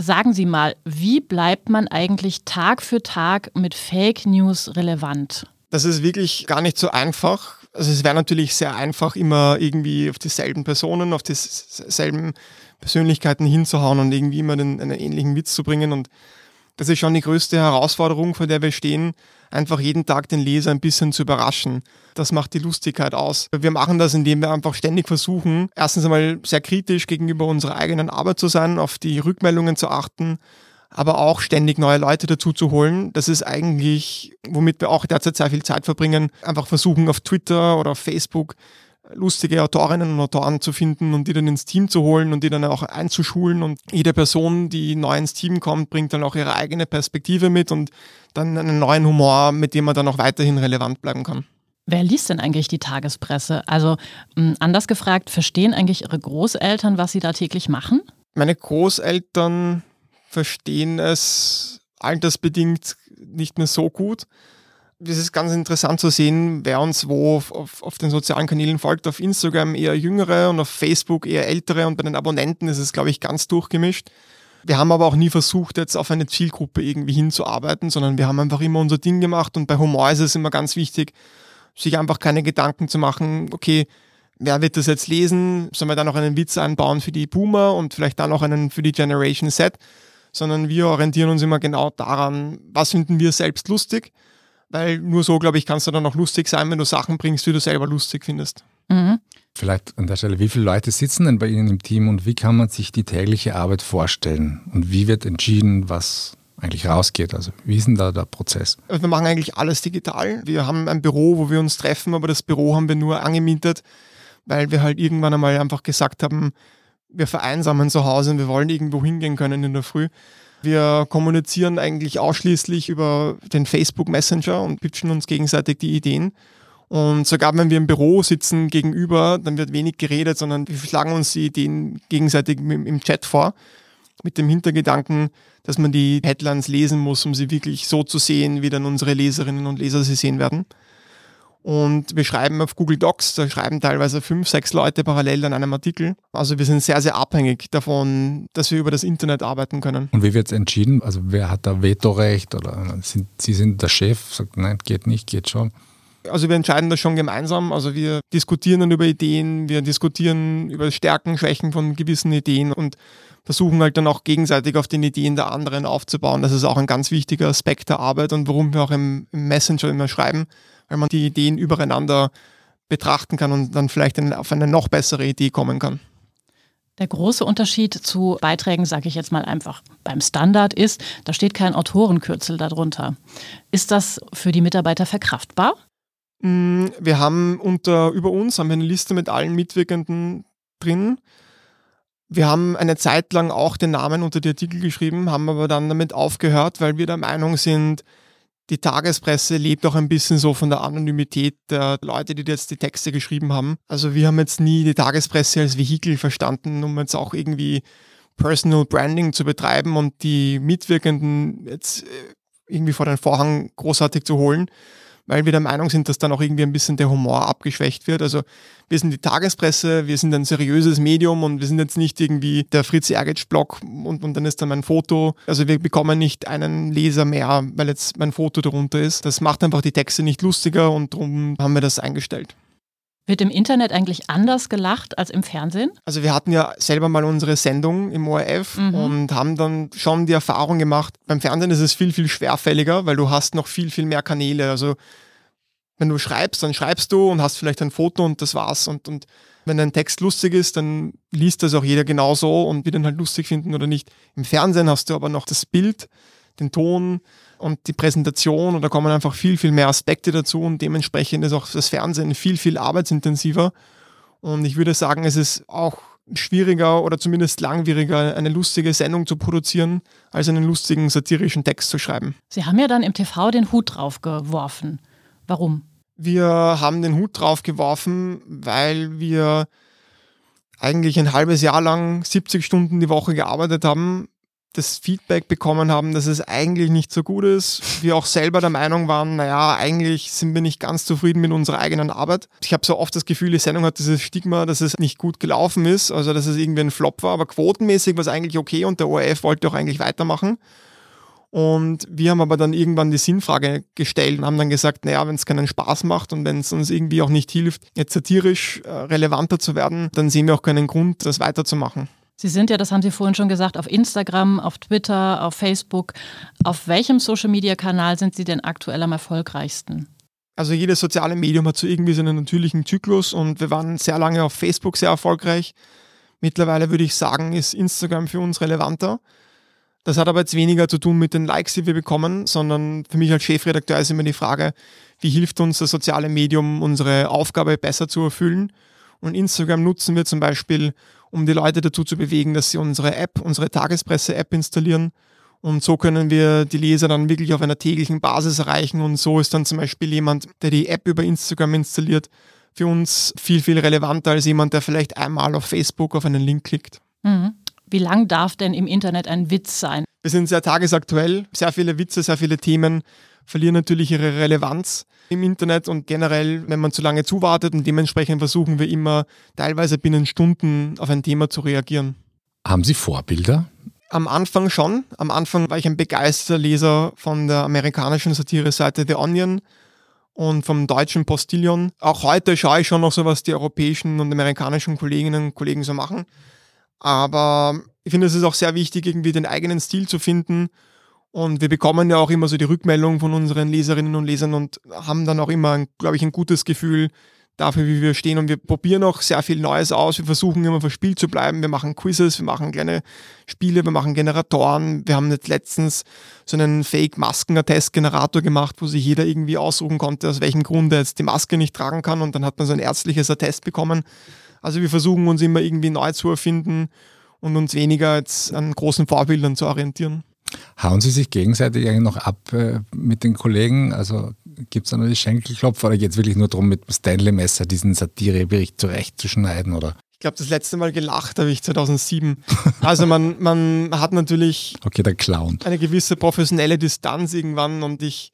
A: Sagen Sie mal, wie bleibt man eigentlich Tag für Tag mit Fake News relevant?
C: Das ist wirklich gar nicht so einfach. Also es wäre natürlich sehr einfach, immer irgendwie auf dieselben Personen, auf dieselben Persönlichkeiten hinzuhauen und irgendwie immer den, einen ähnlichen Witz zu bringen. Und das ist schon die größte Herausforderung, vor der wir stehen, einfach jeden Tag den Leser ein bisschen zu überraschen. Das macht die Lustigkeit aus. Wir machen das, indem wir einfach ständig versuchen, erstens einmal sehr kritisch gegenüber unserer eigenen Arbeit zu sein, auf die Rückmeldungen zu achten, aber auch ständig neue Leute dazu zu holen. Das ist eigentlich, womit wir auch derzeit sehr viel Zeit verbringen, einfach versuchen auf Twitter oder auf Facebook lustige Autorinnen und Autoren zu finden und die dann ins Team zu holen und die dann auch einzuschulen. Und jede Person, die neu ins Team kommt, bringt dann auch ihre eigene Perspektive mit und dann einen neuen Humor, mit dem man dann auch weiterhin relevant bleiben kann.
A: Wer liest denn eigentlich die Tagespresse? Also anders gefragt, verstehen eigentlich Ihre Großeltern, was Sie da täglich machen?
C: Meine Großeltern verstehen es altersbedingt nicht mehr so gut es ist ganz interessant zu sehen, wer uns wo auf, auf, den sozialen Kanälen folgt. Auf Instagram eher jüngere und auf Facebook eher ältere und bei den Abonnenten ist es, glaube ich, ganz durchgemischt. Wir haben aber auch nie versucht, jetzt auf eine Zielgruppe irgendwie hinzuarbeiten, sondern wir haben einfach immer unser Ding gemacht und bei Humor ist es immer ganz wichtig, sich einfach keine Gedanken zu machen, okay, wer wird das jetzt lesen? Sollen wir da noch einen Witz einbauen für die Boomer und vielleicht dann noch einen für die Generation Z? Sondern wir orientieren uns immer genau daran, was finden wir selbst lustig weil nur so, glaube ich, kannst du dann auch lustig sein, wenn du Sachen bringst, die du selber lustig findest.
B: Mhm. Vielleicht an der Stelle, wie viele Leute sitzen denn bei Ihnen im Team und wie kann man sich die tägliche Arbeit vorstellen? Und wie wird entschieden, was eigentlich rausgeht? Also wie ist denn da der Prozess?
C: Also wir machen eigentlich alles digital. Wir haben ein Büro, wo wir uns treffen, aber das Büro haben wir nur angemietet, weil wir halt irgendwann einmal einfach gesagt haben, wir vereinsamen zu Hause und wir wollen irgendwo hingehen können in der Früh. Wir kommunizieren eigentlich ausschließlich über den Facebook Messenger und pitchen uns gegenseitig die Ideen. Und sogar wenn wir im Büro sitzen gegenüber, dann wird wenig geredet, sondern wir schlagen uns die Ideen gegenseitig im Chat vor, mit dem Hintergedanken, dass man die Headlines lesen muss, um sie wirklich so zu sehen, wie dann unsere Leserinnen und Leser sie sehen werden. Und wir schreiben auf Google Docs, da schreiben teilweise fünf, sechs Leute parallel an einem Artikel. Also wir sind sehr, sehr abhängig davon, dass wir über das Internet arbeiten können.
B: Und wie wird es entschieden? Also wer hat da Vetorecht oder sind, Sie sind der Chef, sagt nein, geht nicht, geht schon?
C: Also wir entscheiden das schon gemeinsam. Also wir diskutieren dann über Ideen, wir diskutieren über Stärken, Schwächen von gewissen Ideen und versuchen halt dann auch gegenseitig auf den Ideen der anderen aufzubauen. Das ist auch ein ganz wichtiger Aspekt der Arbeit und warum wir auch im, im Messenger immer schreiben weil man die Ideen übereinander betrachten kann und dann vielleicht auf eine noch bessere Idee kommen kann.
A: Der große Unterschied zu Beiträgen, sage ich jetzt mal einfach beim Standard, ist, da steht kein Autorenkürzel darunter. Ist das für die Mitarbeiter verkraftbar?
C: Mm, wir haben unter über uns haben wir eine Liste mit allen Mitwirkenden drin. Wir haben eine Zeit lang auch den Namen unter die Artikel geschrieben, haben aber dann damit aufgehört, weil wir der Meinung sind, die Tagespresse lebt auch ein bisschen so von der Anonymität der Leute, die jetzt die Texte geschrieben haben. Also wir haben jetzt nie die Tagespresse als Vehikel verstanden, um jetzt auch irgendwie Personal Branding zu betreiben und die Mitwirkenden jetzt äh, irgendwie vor den Vorhang großartig zu holen, weil wir der Meinung sind, dass dann auch irgendwie ein bisschen der Humor abgeschwächt wird. Also wir sind die Tagespresse, wir sind ein seriöses Medium und wir sind jetzt nicht irgendwie der Fritz Ergetsch-Blog und, und dann ist da mein Foto. Also wir bekommen nicht einen Leser mehr, weil jetzt mein Foto darunter ist. Das macht einfach die Texte nicht lustiger und darum haben wir das eingestellt.
A: Wird im Internet eigentlich anders gelacht als im Fernsehen?
C: Also wir hatten ja selber mal unsere Sendung im ORF mhm. und haben dann schon die Erfahrung gemacht, beim Fernsehen ist es viel, viel schwerfälliger, weil du hast noch viel, viel mehr Kanäle. Also wenn du schreibst, dann schreibst du und hast vielleicht ein Foto und das war's. Und, und wenn ein Text lustig ist, dann liest das auch jeder genauso und wird ihn halt lustig finden oder nicht. Im Fernsehen hast du aber noch das Bild, den Ton und die Präsentation und da kommen einfach viel, viel mehr Aspekte dazu und dementsprechend ist auch das Fernsehen viel, viel arbeitsintensiver. Und ich würde sagen, es ist auch schwieriger oder zumindest langwieriger, eine lustige Sendung zu produzieren, als einen lustigen satirischen Text zu schreiben.
A: Sie haben ja dann im TV den Hut drauf geworfen. Warum?
C: Wir haben den Hut drauf geworfen, weil wir eigentlich ein halbes Jahr lang 70 Stunden die Woche gearbeitet haben, das Feedback bekommen haben, dass es eigentlich nicht so gut ist. Wir auch selber der Meinung waren, naja, eigentlich sind wir nicht ganz zufrieden mit unserer eigenen Arbeit. Ich habe so oft das Gefühl, die Sendung hat dieses Stigma, dass es nicht gut gelaufen ist, also dass es irgendwie ein Flop war, aber quotenmäßig war es eigentlich okay und der ORF wollte auch eigentlich weitermachen. Und wir haben aber dann irgendwann die Sinnfrage gestellt und haben dann gesagt, naja, wenn es keinen Spaß macht und wenn es uns irgendwie auch nicht hilft, jetzt satirisch äh, relevanter zu werden, dann sehen wir auch keinen Grund, das weiterzumachen.
A: Sie sind ja, das haben Sie vorhin schon gesagt, auf Instagram, auf Twitter, auf Facebook. Auf welchem Social-Media-Kanal sind Sie denn aktuell am erfolgreichsten?
C: Also jedes soziale Medium hat so irgendwie seinen natürlichen Zyklus und wir waren sehr lange auf Facebook sehr erfolgreich. Mittlerweile würde ich sagen, ist Instagram für uns relevanter. Das hat aber jetzt weniger zu tun mit den Likes, die wir bekommen, sondern für mich als Chefredakteur ist immer die Frage, wie hilft uns das soziale Medium, unsere Aufgabe besser zu erfüllen? Und Instagram nutzen wir zum Beispiel, um die Leute dazu zu bewegen, dass sie unsere App, unsere Tagespresse-App installieren. Und so können wir die Leser dann wirklich auf einer täglichen Basis erreichen. Und so ist dann zum Beispiel jemand, der die App über Instagram installiert, für uns viel, viel relevanter als jemand, der vielleicht einmal auf Facebook auf einen Link klickt.
A: Mhm. Wie lang darf denn im Internet ein Witz sein?
C: Wir sind sehr tagesaktuell. Sehr viele Witze, sehr viele Themen verlieren natürlich ihre Relevanz im Internet und generell, wenn man zu lange zuwartet und dementsprechend versuchen wir immer teilweise binnen Stunden auf ein Thema zu reagieren.
B: Haben Sie Vorbilder?
C: Am Anfang schon. Am Anfang war ich ein begeisterter Leser von der amerikanischen Satire-Seite The Onion und vom deutschen Postillon. Auch heute schaue ich schon noch so, was die europäischen und amerikanischen Kolleginnen und Kollegen so machen. Aber ich finde, es ist auch sehr wichtig, irgendwie den eigenen Stil zu finden. Und wir bekommen ja auch immer so die Rückmeldung von unseren Leserinnen und Lesern und haben dann auch immer, glaube ich, ein gutes Gefühl dafür, wie wir stehen. Und wir probieren auch sehr viel Neues aus. Wir versuchen immer verspielt zu bleiben. Wir machen Quizzes, wir machen kleine Spiele, wir machen Generatoren. Wir haben jetzt letztens so einen Fake-Masken-Attest-Generator gemacht, wo sich jeder irgendwie aussuchen konnte, aus welchem Grund er jetzt die Maske nicht tragen kann. Und dann hat man so ein ärztliches Attest bekommen. Also wir versuchen uns immer irgendwie neu zu erfinden und uns weniger jetzt an großen Vorbildern zu orientieren.
B: Hauen Sie sich gegenseitig eigentlich noch ab äh, mit den Kollegen? Also gibt es da noch die Schenkelklopfer oder geht es wirklich nur darum, mit dem Stanley-Messer diesen Satirebericht zurechtzuschneiden? Oder?
C: Ich glaube, das letzte Mal gelacht habe ich 2007. Also man, man hat natürlich
B: okay, der Clown.
C: eine gewisse professionelle Distanz irgendwann und ich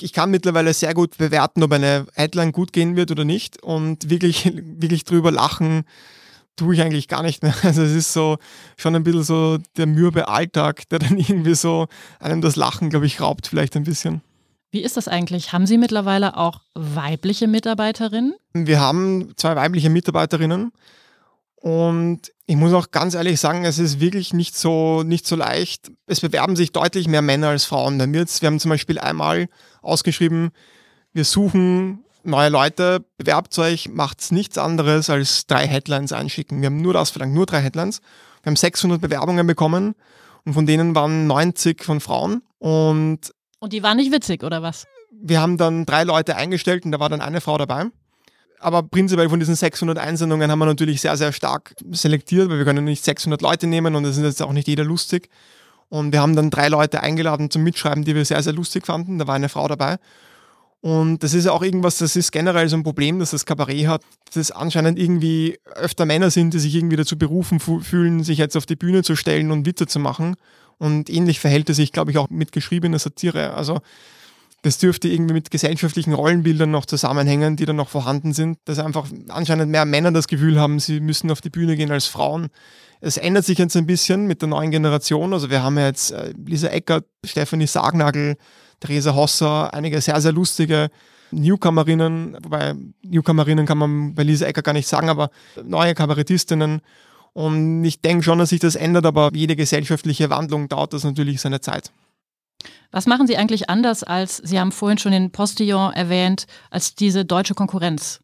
C: ich kann mittlerweile sehr gut bewerten, ob eine Headline gut gehen wird oder nicht und wirklich, wirklich drüber lachen tue ich eigentlich gar nicht mehr. Also es ist so schon ein bisschen so der mürbe Alltag, der dann irgendwie so einem das Lachen, glaube ich, raubt vielleicht ein bisschen.
A: Wie ist das eigentlich? Haben Sie mittlerweile auch weibliche Mitarbeiterinnen?
C: Wir haben zwei weibliche Mitarbeiterinnen und ich muss auch ganz ehrlich sagen, es ist wirklich nicht so, nicht so leicht. Es bewerben sich deutlich mehr Männer als Frauen. wir haben zum Beispiel einmal ausgeschrieben, wir suchen neue Leute, bewerbt euch, macht nichts anderes als drei Headlines einschicken. Wir haben nur das verlangt, nur drei Headlines. Wir haben 600 Bewerbungen bekommen und von denen waren 90 von Frauen. Und,
A: und die waren nicht witzig, oder was?
C: Wir haben dann drei Leute eingestellt und da war dann eine Frau dabei. Aber prinzipiell von diesen 600 Einsendungen haben wir natürlich sehr, sehr stark selektiert, weil wir können nicht 600 Leute nehmen und es ist jetzt auch nicht jeder lustig. Und wir haben dann drei Leute eingeladen zum Mitschreiben, die wir sehr, sehr lustig fanden. Da war eine Frau dabei. Und das ist auch irgendwas, das ist generell so ein Problem, dass das Kabarett hat, dass es anscheinend irgendwie öfter Männer sind, die sich irgendwie dazu berufen fühlen, sich jetzt auf die Bühne zu stellen und Witze zu machen. Und ähnlich verhält es sich, glaube ich, auch mit geschriebener Satire. Also das dürfte irgendwie mit gesellschaftlichen Rollenbildern noch zusammenhängen, die dann noch vorhanden sind, dass einfach anscheinend mehr Männer das Gefühl haben, sie müssen auf die Bühne gehen als Frauen. Es ändert sich jetzt ein bisschen mit der neuen Generation. Also wir haben ja jetzt äh, Lisa Eckert, Stefanie Sagnagel, Theresa Hosser, einige sehr, sehr lustige Newcomerinnen, wobei Newcomerinnen kann man bei Lisa Eckert gar nicht sagen, aber neue Kabarettistinnen. Und ich denke schon, dass sich das ändert, aber jede gesellschaftliche Wandlung dauert das natürlich seine Zeit.
A: Was machen Sie eigentlich anders als, Sie haben vorhin schon den Postillon erwähnt, als diese deutsche Konkurrenz?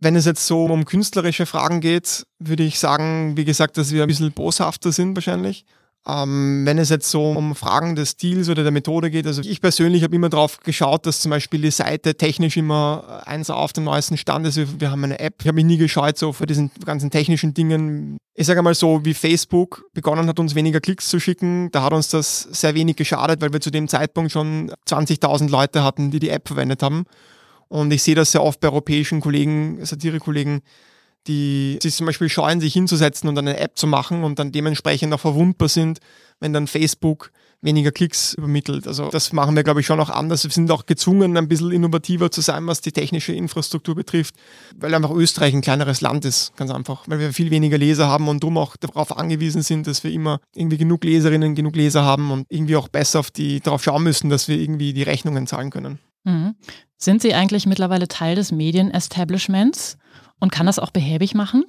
C: Wenn es jetzt so um künstlerische Fragen geht, würde ich sagen, wie gesagt, dass wir ein bisschen boshafter sind wahrscheinlich. Ähm, wenn es jetzt so um Fragen des Stils oder der Methode geht, also ich persönlich habe immer darauf geschaut, dass zum Beispiel die Seite technisch immer eins auf dem neuesten Stand ist. Wir haben eine App. Ich habe mich nie gescheut so vor diesen ganzen technischen Dingen. Ich sage mal so, wie Facebook begonnen hat, uns weniger Klicks zu schicken, da hat uns das sehr wenig geschadet, weil wir zu dem Zeitpunkt schon 20.000 Leute hatten, die die App verwendet haben. Und ich sehe das sehr oft bei europäischen Kollegen, Satirekollegen, die sich zum Beispiel scheuen, sich hinzusetzen und eine App zu machen und dann dementsprechend auch verwundbar sind, wenn dann Facebook weniger Klicks übermittelt. Also das machen wir, glaube ich, schon auch anders. Wir sind auch gezwungen, ein bisschen innovativer zu sein, was die technische Infrastruktur betrifft, weil einfach Österreich ein kleineres Land ist, ganz einfach. Weil wir viel weniger Leser haben und darum auch darauf angewiesen sind, dass wir immer irgendwie genug Leserinnen, genug Leser haben und irgendwie auch besser auf die, darauf schauen müssen, dass wir irgendwie die Rechnungen zahlen können.
A: Mhm. Sind Sie eigentlich mittlerweile Teil des Medien-Establishments und kann das auch behäbig machen?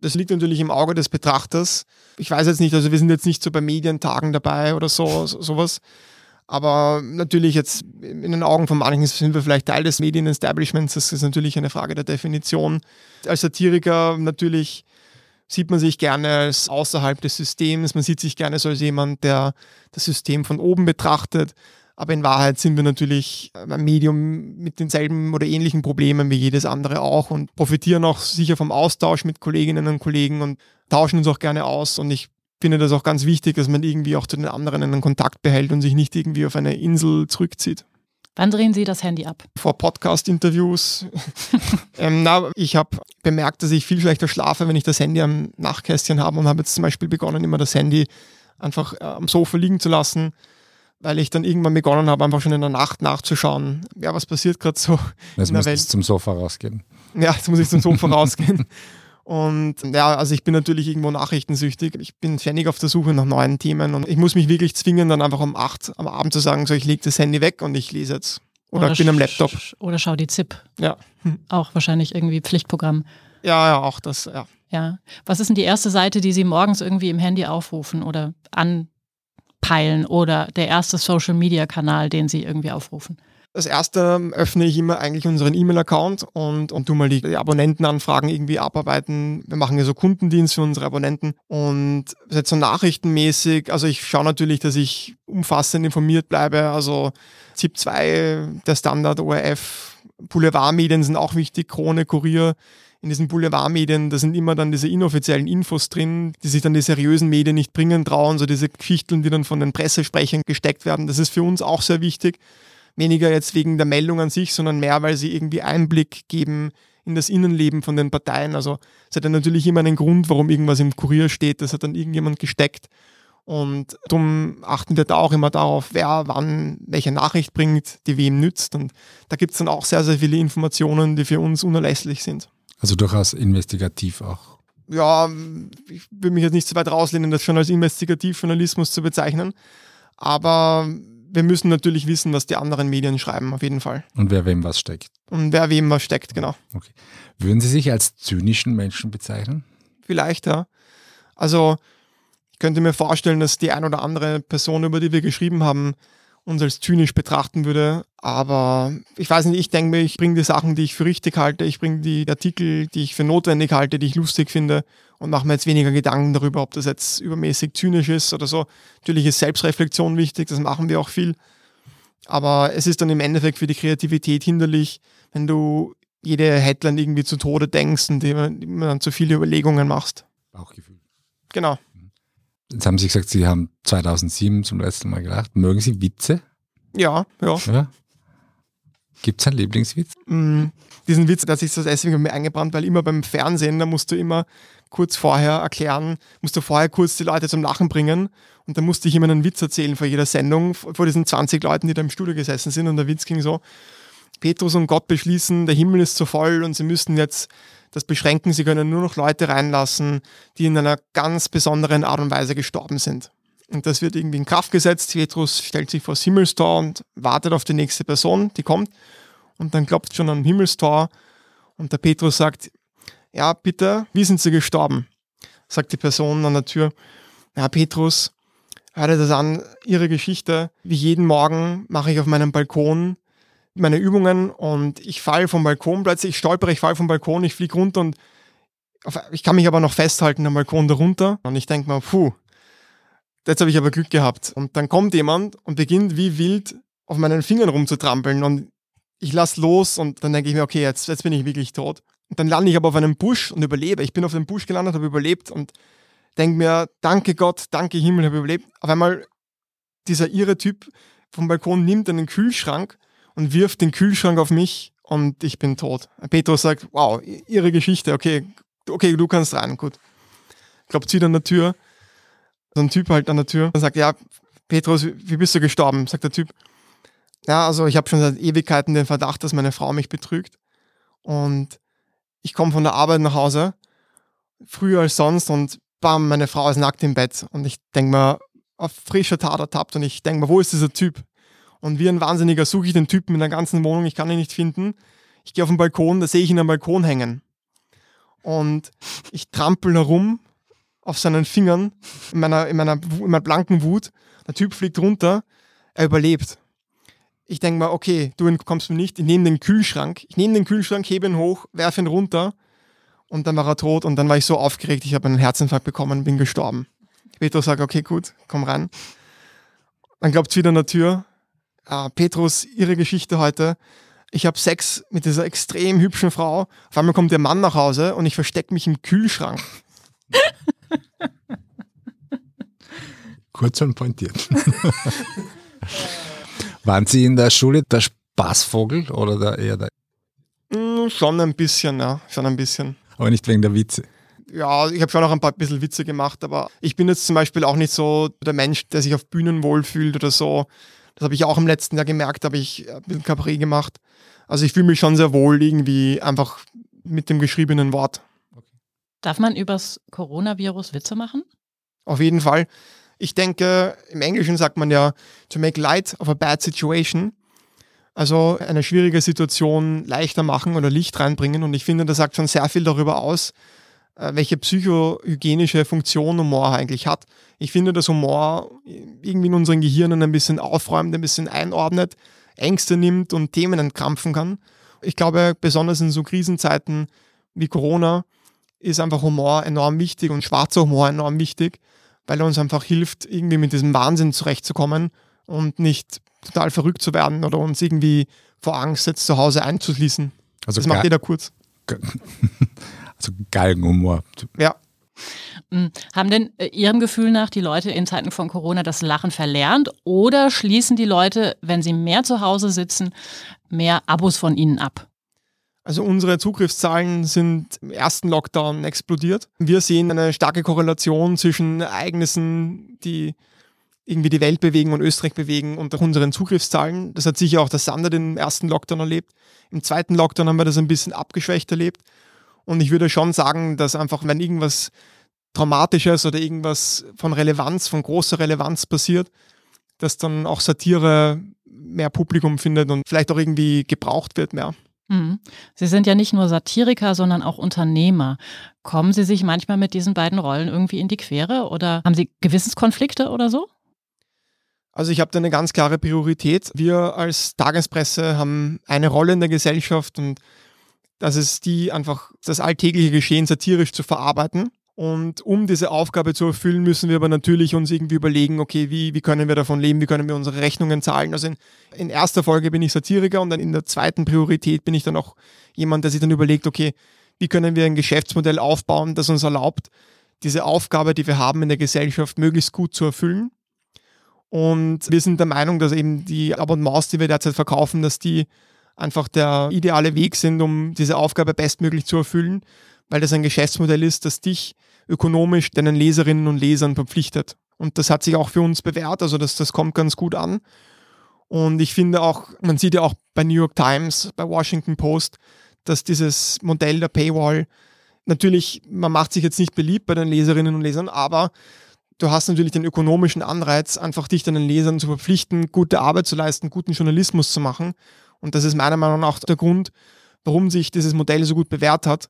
C: Das liegt natürlich im Auge des Betrachters. Ich weiß jetzt nicht, also wir sind jetzt nicht so bei Medientagen dabei oder so, so sowas. Aber natürlich jetzt in den Augen von manchen sind wir vielleicht Teil des Medien-Establishments. Das ist natürlich eine Frage der Definition. Als Satiriker natürlich sieht man sich gerne als außerhalb des Systems. Man sieht sich gerne als jemand, der das System von oben betrachtet. Aber in Wahrheit sind wir natürlich ein Medium mit denselben oder ähnlichen Problemen wie jedes andere auch und profitieren auch sicher vom Austausch mit Kolleginnen und Kollegen und tauschen uns auch gerne aus. Und ich finde das auch ganz wichtig, dass man irgendwie auch zu den anderen einen Kontakt behält und sich nicht irgendwie auf eine Insel zurückzieht.
A: Wann drehen Sie das Handy ab?
C: Vor Podcast-Interviews. ähm, ich habe bemerkt, dass ich viel schlechter schlafe, wenn ich das Handy am Nachtkästchen habe und habe jetzt zum Beispiel begonnen, immer das Handy einfach äh, am Sofa liegen zu lassen weil ich dann irgendwann begonnen habe, einfach schon in der Nacht nachzuschauen, ja, was passiert gerade so
B: jetzt in der Welt. zum Sofa rausgehen.
C: Ja, jetzt muss ich zum Sofa rausgehen. Und ja, also ich bin natürlich irgendwo nachrichtensüchtig. Ich bin ständig auf der Suche nach neuen Themen und ich muss mich wirklich zwingen, dann einfach um acht am Abend zu sagen, so ich lege das Handy weg und ich lese jetzt. Oder, oder ich bin am Laptop.
A: Oder schau die ZIP.
C: Ja.
A: Auch wahrscheinlich irgendwie Pflichtprogramm.
C: Ja, ja, auch das, ja.
A: Ja. Was ist denn die erste Seite, die Sie morgens irgendwie im Handy aufrufen oder an peilen oder der erste Social-Media-Kanal, den Sie irgendwie aufrufen?
C: Das erste öffne ich immer eigentlich unseren E-Mail-Account und, und tu mal die, die, Abonnentenanfragen irgendwie abarbeiten. Wir machen ja so Kundendienst für unsere Abonnenten und jetzt so nachrichtenmäßig, also ich schaue natürlich, dass ich umfassend informiert bleibe. Also ZIP 2, der Standard, ORF, Boulevardmedien sind auch wichtig, Krone, Kurier in diesen Boulevardmedien, da sind immer dann diese inoffiziellen Infos drin, die sich dann die seriösen Medien nicht bringen trauen, so diese Geschichten, die dann von den Pressesprechern gesteckt werden. Das ist für uns auch sehr wichtig. Weniger jetzt wegen der Meldung an sich, sondern mehr, weil sie irgendwie Einblick geben in das Innenleben von den Parteien. Also es hat ja natürlich immer einen Grund, warum irgendwas im Kurier steht. Das hat dann irgendjemand gesteckt. Und darum achten wir da auch immer darauf, wer wann welche Nachricht bringt, die wem nützt. Und da gibt es dann auch sehr, sehr viele Informationen, die für uns unerlässlich sind.
B: Also durchaus investigativ auch.
C: Ja, ich will mich jetzt nicht so weit rauslehnen, das schon als Investigativjournalismus zu bezeichnen. Aber wir müssen natürlich wissen, was die anderen Medien schreiben, auf jeden Fall.
B: Und wer wem was steckt.
C: Und wer wem was steckt, genau.
B: Okay. Würden Sie sich als zynischen Menschen bezeichnen?
C: Vielleicht, ja. Also, ich könnte mir vorstellen, dass die ein oder andere Person, über die wir geschrieben haben, uns als zynisch betrachten würde. Aber ich weiß nicht, ich denke mir, ich bringe die Sachen, die ich für richtig halte, ich bringe die Artikel, die ich für notwendig halte, die ich lustig finde und mache mir jetzt weniger Gedanken darüber, ob das jetzt übermäßig zynisch ist oder so. Natürlich ist Selbstreflexion wichtig, das machen wir auch viel. Aber es ist dann im Endeffekt für die Kreativität hinderlich, wenn du jede Headline irgendwie zu Tode denkst und immer dann zu viele Überlegungen machst.
B: Bauchgefühl.
C: Genau.
B: Jetzt haben Sie gesagt, Sie haben 2007 zum letzten Mal gelacht. Mögen Sie Witze?
C: Ja, ja. ja.
B: Gibt es einen Lieblingswitz?
C: Mm, diesen Witz, hat sich so deswegen mir eingebrannt, weil immer beim Fernsehen, da musst du immer kurz vorher erklären, musst du vorher kurz die Leute zum Lachen bringen und dann musste ich immer einen Witz erzählen vor jeder Sendung, vor diesen 20 Leuten, die da im Studio gesessen sind und der Witz ging so, Petrus und Gott beschließen, der Himmel ist zu voll und sie müssen jetzt das beschränken. Sie können nur noch Leute reinlassen, die in einer ganz besonderen Art und Weise gestorben sind. Und das wird irgendwie in Kraft gesetzt. Petrus stellt sich vor das Himmelstor und wartet auf die nächste Person, die kommt. Und dann klopft schon am Himmelstor und der Petrus sagt, ja, bitte, wie sind Sie gestorben? Sagt die Person an der Tür. Ja, Petrus, hör dir das an, Ihre Geschichte. Wie jeden Morgen mache ich auf meinem Balkon meine Übungen und ich falle vom Balkon plötzlich, ich stolpere, ich falle vom Balkon, ich fliege runter und auf, ich kann mich aber noch festhalten am Balkon darunter und ich denke mir, puh, jetzt habe ich aber Glück gehabt. Und dann kommt jemand und beginnt wie wild auf meinen Fingern rumzutrampeln und ich lasse los und dann denke ich mir, okay, jetzt, jetzt bin ich wirklich tot. Und dann lande ich aber auf einem Busch und überlebe. Ich bin auf dem Busch gelandet, habe überlebt und denke mir, danke Gott, danke Himmel, habe überlebt. Auf einmal dieser irre Typ vom Balkon nimmt einen Kühlschrank und wirft den Kühlschrank auf mich und ich bin tot. Petrus sagt, wow, ihre Geschichte, okay, okay, du kannst rein, gut. Klopft wieder an der Tür, so ein Typ halt an der Tür und sagt, ja, Petrus, wie bist du gestorben? Sagt der Typ, ja, also ich habe schon seit Ewigkeiten den Verdacht, dass meine Frau mich betrügt und ich komme von der Arbeit nach Hause, früher als sonst und bam, meine Frau ist nackt im Bett und ich denke mir, auf frischer Tat ertappt und ich denke mir, wo ist dieser Typ? Und wie ein Wahnsinniger suche ich den Typen in der ganzen Wohnung, ich kann ihn nicht finden. Ich gehe auf den Balkon, da sehe ich ihn am Balkon hängen. Und ich trampel herum auf seinen Fingern in meiner, in meiner, in meiner blanken Wut. Der Typ fliegt runter, er überlebt. Ich denke mir, okay, du kommst mir nicht, ich nehme den Kühlschrank, ich nehme den Kühlschrank, hebe ihn hoch, werfe ihn runter und dann war er tot und dann war ich so aufgeregt, ich habe einen Herzinfarkt bekommen und bin gestorben. Petrus sagt, okay, gut, komm rein. Dann glaubt es wieder an der Tür. Ah, Petrus, ihre Geschichte heute. Ich habe Sex mit dieser extrem hübschen Frau. Auf einmal kommt der Mann nach Hause und ich verstecke mich im Kühlschrank.
B: Kurz und pointiert. Waren Sie in der Schule der Spaßvogel oder der eher der?
C: Mm, schon ein bisschen, ja, schon ein bisschen.
B: Aber nicht wegen der Witze
C: ja, ich habe schon auch ein paar bisschen Witze gemacht, aber ich bin jetzt zum Beispiel auch nicht so der Mensch, der sich auf Bühnen wohlfühlt oder so. Das habe ich auch im letzten Jahr gemerkt, habe ich ein bisschen Cabaret gemacht. Also ich fühle mich schon sehr wohl irgendwie einfach mit dem geschriebenen Wort.
A: Darf man übers Coronavirus Witze machen?
C: Auf jeden Fall. Ich denke, im Englischen sagt man ja, to make light of a bad situation. Also eine schwierige Situation leichter machen oder Licht reinbringen. Und ich finde, das sagt schon sehr viel darüber aus, äh, welche psychohygienische Funktion Humor eigentlich hat. Ich finde, dass Humor irgendwie in unseren Gehirnen ein bisschen aufräumt, ein bisschen einordnet, Ängste nimmt und Themen entkrampfen kann. Ich glaube, besonders in so Krisenzeiten wie Corona ist einfach Humor enorm wichtig und schwarzer Humor enorm wichtig, weil er uns einfach hilft, irgendwie mit diesem Wahnsinn zurechtzukommen und nicht total verrückt zu werden oder uns irgendwie vor Angst jetzt zu Hause einzuschließen. Also das macht jeder kurz.
B: Also Galgenhumor.
C: Ja.
A: Hm, haben denn äh, Ihrem Gefühl nach die Leute in Zeiten von Corona das Lachen verlernt oder schließen die Leute, wenn sie mehr zu Hause sitzen, mehr Abos von Ihnen ab?
C: Also unsere Zugriffszahlen sind im ersten Lockdown explodiert. Wir sehen eine starke Korrelation zwischen Ereignissen, die irgendwie die Welt bewegen und Österreich bewegen und unseren Zugriffszahlen. Das hat sicher auch der Sander den ersten Lockdown erlebt. Im zweiten Lockdown haben wir das ein bisschen abgeschwächt erlebt. Und ich würde schon sagen, dass einfach, wenn irgendwas Traumatisches oder irgendwas von Relevanz, von großer Relevanz passiert, dass dann auch Satire mehr Publikum findet und vielleicht auch irgendwie gebraucht wird mehr.
A: Mhm. Sie sind ja nicht nur Satiriker, sondern auch Unternehmer. Kommen Sie sich manchmal mit diesen beiden Rollen irgendwie in die Quere oder haben Sie Gewissenskonflikte oder so?
C: Also ich habe da eine ganz klare Priorität. Wir als Tagespresse haben eine Rolle in der Gesellschaft und das ist die einfach das alltägliche Geschehen satirisch zu verarbeiten. Und um diese Aufgabe zu erfüllen, müssen wir aber natürlich uns irgendwie überlegen, okay, wie, wie können wir davon leben, wie können wir unsere Rechnungen zahlen. Also in, in erster Folge bin ich Satiriker und dann in der zweiten Priorität bin ich dann auch jemand, der sich dann überlegt, okay, wie können wir ein Geschäftsmodell aufbauen, das uns erlaubt, diese Aufgabe, die wir haben in der Gesellschaft, möglichst gut zu erfüllen. Und wir sind der Meinung, dass eben die Abonnements, die wir derzeit verkaufen, dass die einfach der ideale Weg sind, um diese Aufgabe bestmöglich zu erfüllen, weil das ein Geschäftsmodell ist, das dich ökonomisch deinen Leserinnen und Lesern verpflichtet. Und das hat sich auch für uns bewährt, also das, das kommt ganz gut an. Und ich finde auch, man sieht ja auch bei New York Times, bei Washington Post, dass dieses Modell der Paywall natürlich, man macht sich jetzt nicht beliebt bei den Leserinnen und Lesern, aber du hast natürlich den ökonomischen Anreiz, einfach dich deinen Lesern zu verpflichten, gute Arbeit zu leisten, guten Journalismus zu machen. Und das ist meiner Meinung nach der Grund, warum sich dieses Modell so gut bewährt hat.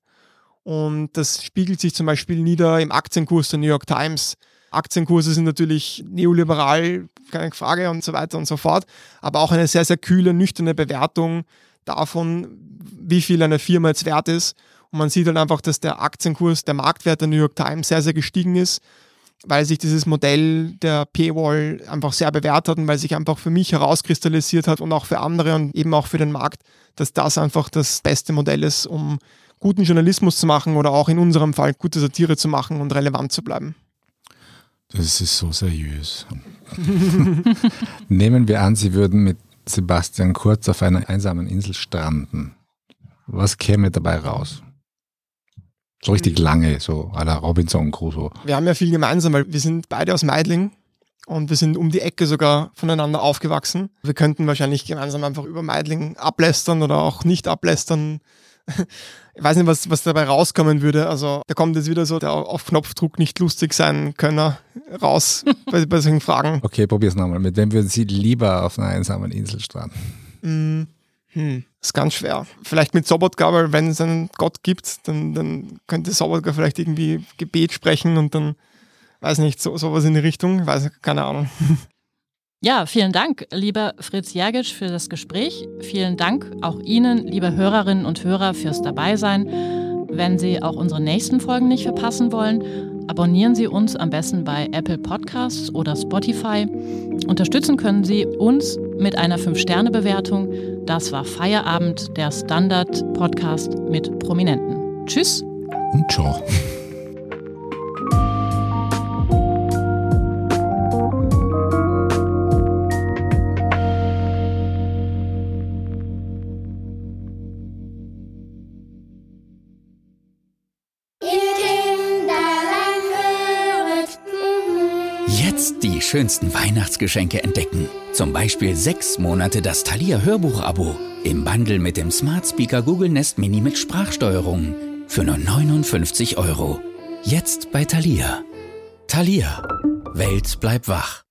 C: Und das spiegelt sich zum Beispiel nieder im Aktienkurs der New York Times. Aktienkurse sind natürlich neoliberal, keine Frage und so weiter und so fort, aber auch eine sehr, sehr kühle, nüchterne Bewertung davon, wie viel eine Firma jetzt wert ist. Und man sieht halt einfach, dass der Aktienkurs, der Marktwert der New York Times sehr, sehr gestiegen ist weil sich dieses Modell der Paywall einfach sehr bewährt hat und weil sich einfach für mich herauskristallisiert hat und auch für andere und eben auch für den Markt, dass das einfach das beste Modell ist, um guten Journalismus zu machen oder auch in unserem Fall gute Satire zu machen und relevant zu bleiben.
B: Das ist so seriös. Nehmen wir an, Sie würden mit Sebastian Kurz auf einer einsamen Insel stranden. Was käme dabei raus? So richtig lange, so à la Robinson Crusoe.
C: Wir haben ja viel gemeinsam, weil wir sind beide aus Meidling und wir sind um die Ecke sogar voneinander aufgewachsen. Wir könnten wahrscheinlich gemeinsam einfach über Meidling ablästern oder auch nicht ablästern. Ich weiß nicht, was, was dabei rauskommen würde. Also da kommt jetzt wieder so der auf Knopfdruck nicht lustig sein Könner raus bei, bei solchen Fragen.
B: Okay, probier's nochmal. Mit wem würden Sie lieber auf einer einsamen Insel stranden?
C: Mm, hm, ist ganz schwer. Vielleicht mit Sobotka, weil wenn es einen Gott gibt, dann, dann könnte Sobotka vielleicht irgendwie Gebet sprechen und dann, weiß nicht, so, sowas in die Richtung. Weiß keine Ahnung.
A: Ja, vielen Dank, lieber Fritz Jergic, für das Gespräch. Vielen Dank auch Ihnen, liebe Hörerinnen und Hörer, fürs Dabeisein. Wenn Sie auch unsere nächsten Folgen nicht verpassen wollen, abonnieren Sie uns am besten bei Apple Podcasts oder Spotify. Unterstützen können Sie uns mit einer 5-Sterne-Bewertung. Das war Feierabend, der Standard-Podcast mit Prominenten. Tschüss
B: und ciao.
D: Schönsten Weihnachtsgeschenke entdecken. Zum Beispiel sechs Monate das Thalia Hörbuch-Abo im Bundle mit dem Smart Speaker Google Nest Mini mit Sprachsteuerung für nur 59 Euro. Jetzt bei Thalia. Thalia. Welt bleibt wach.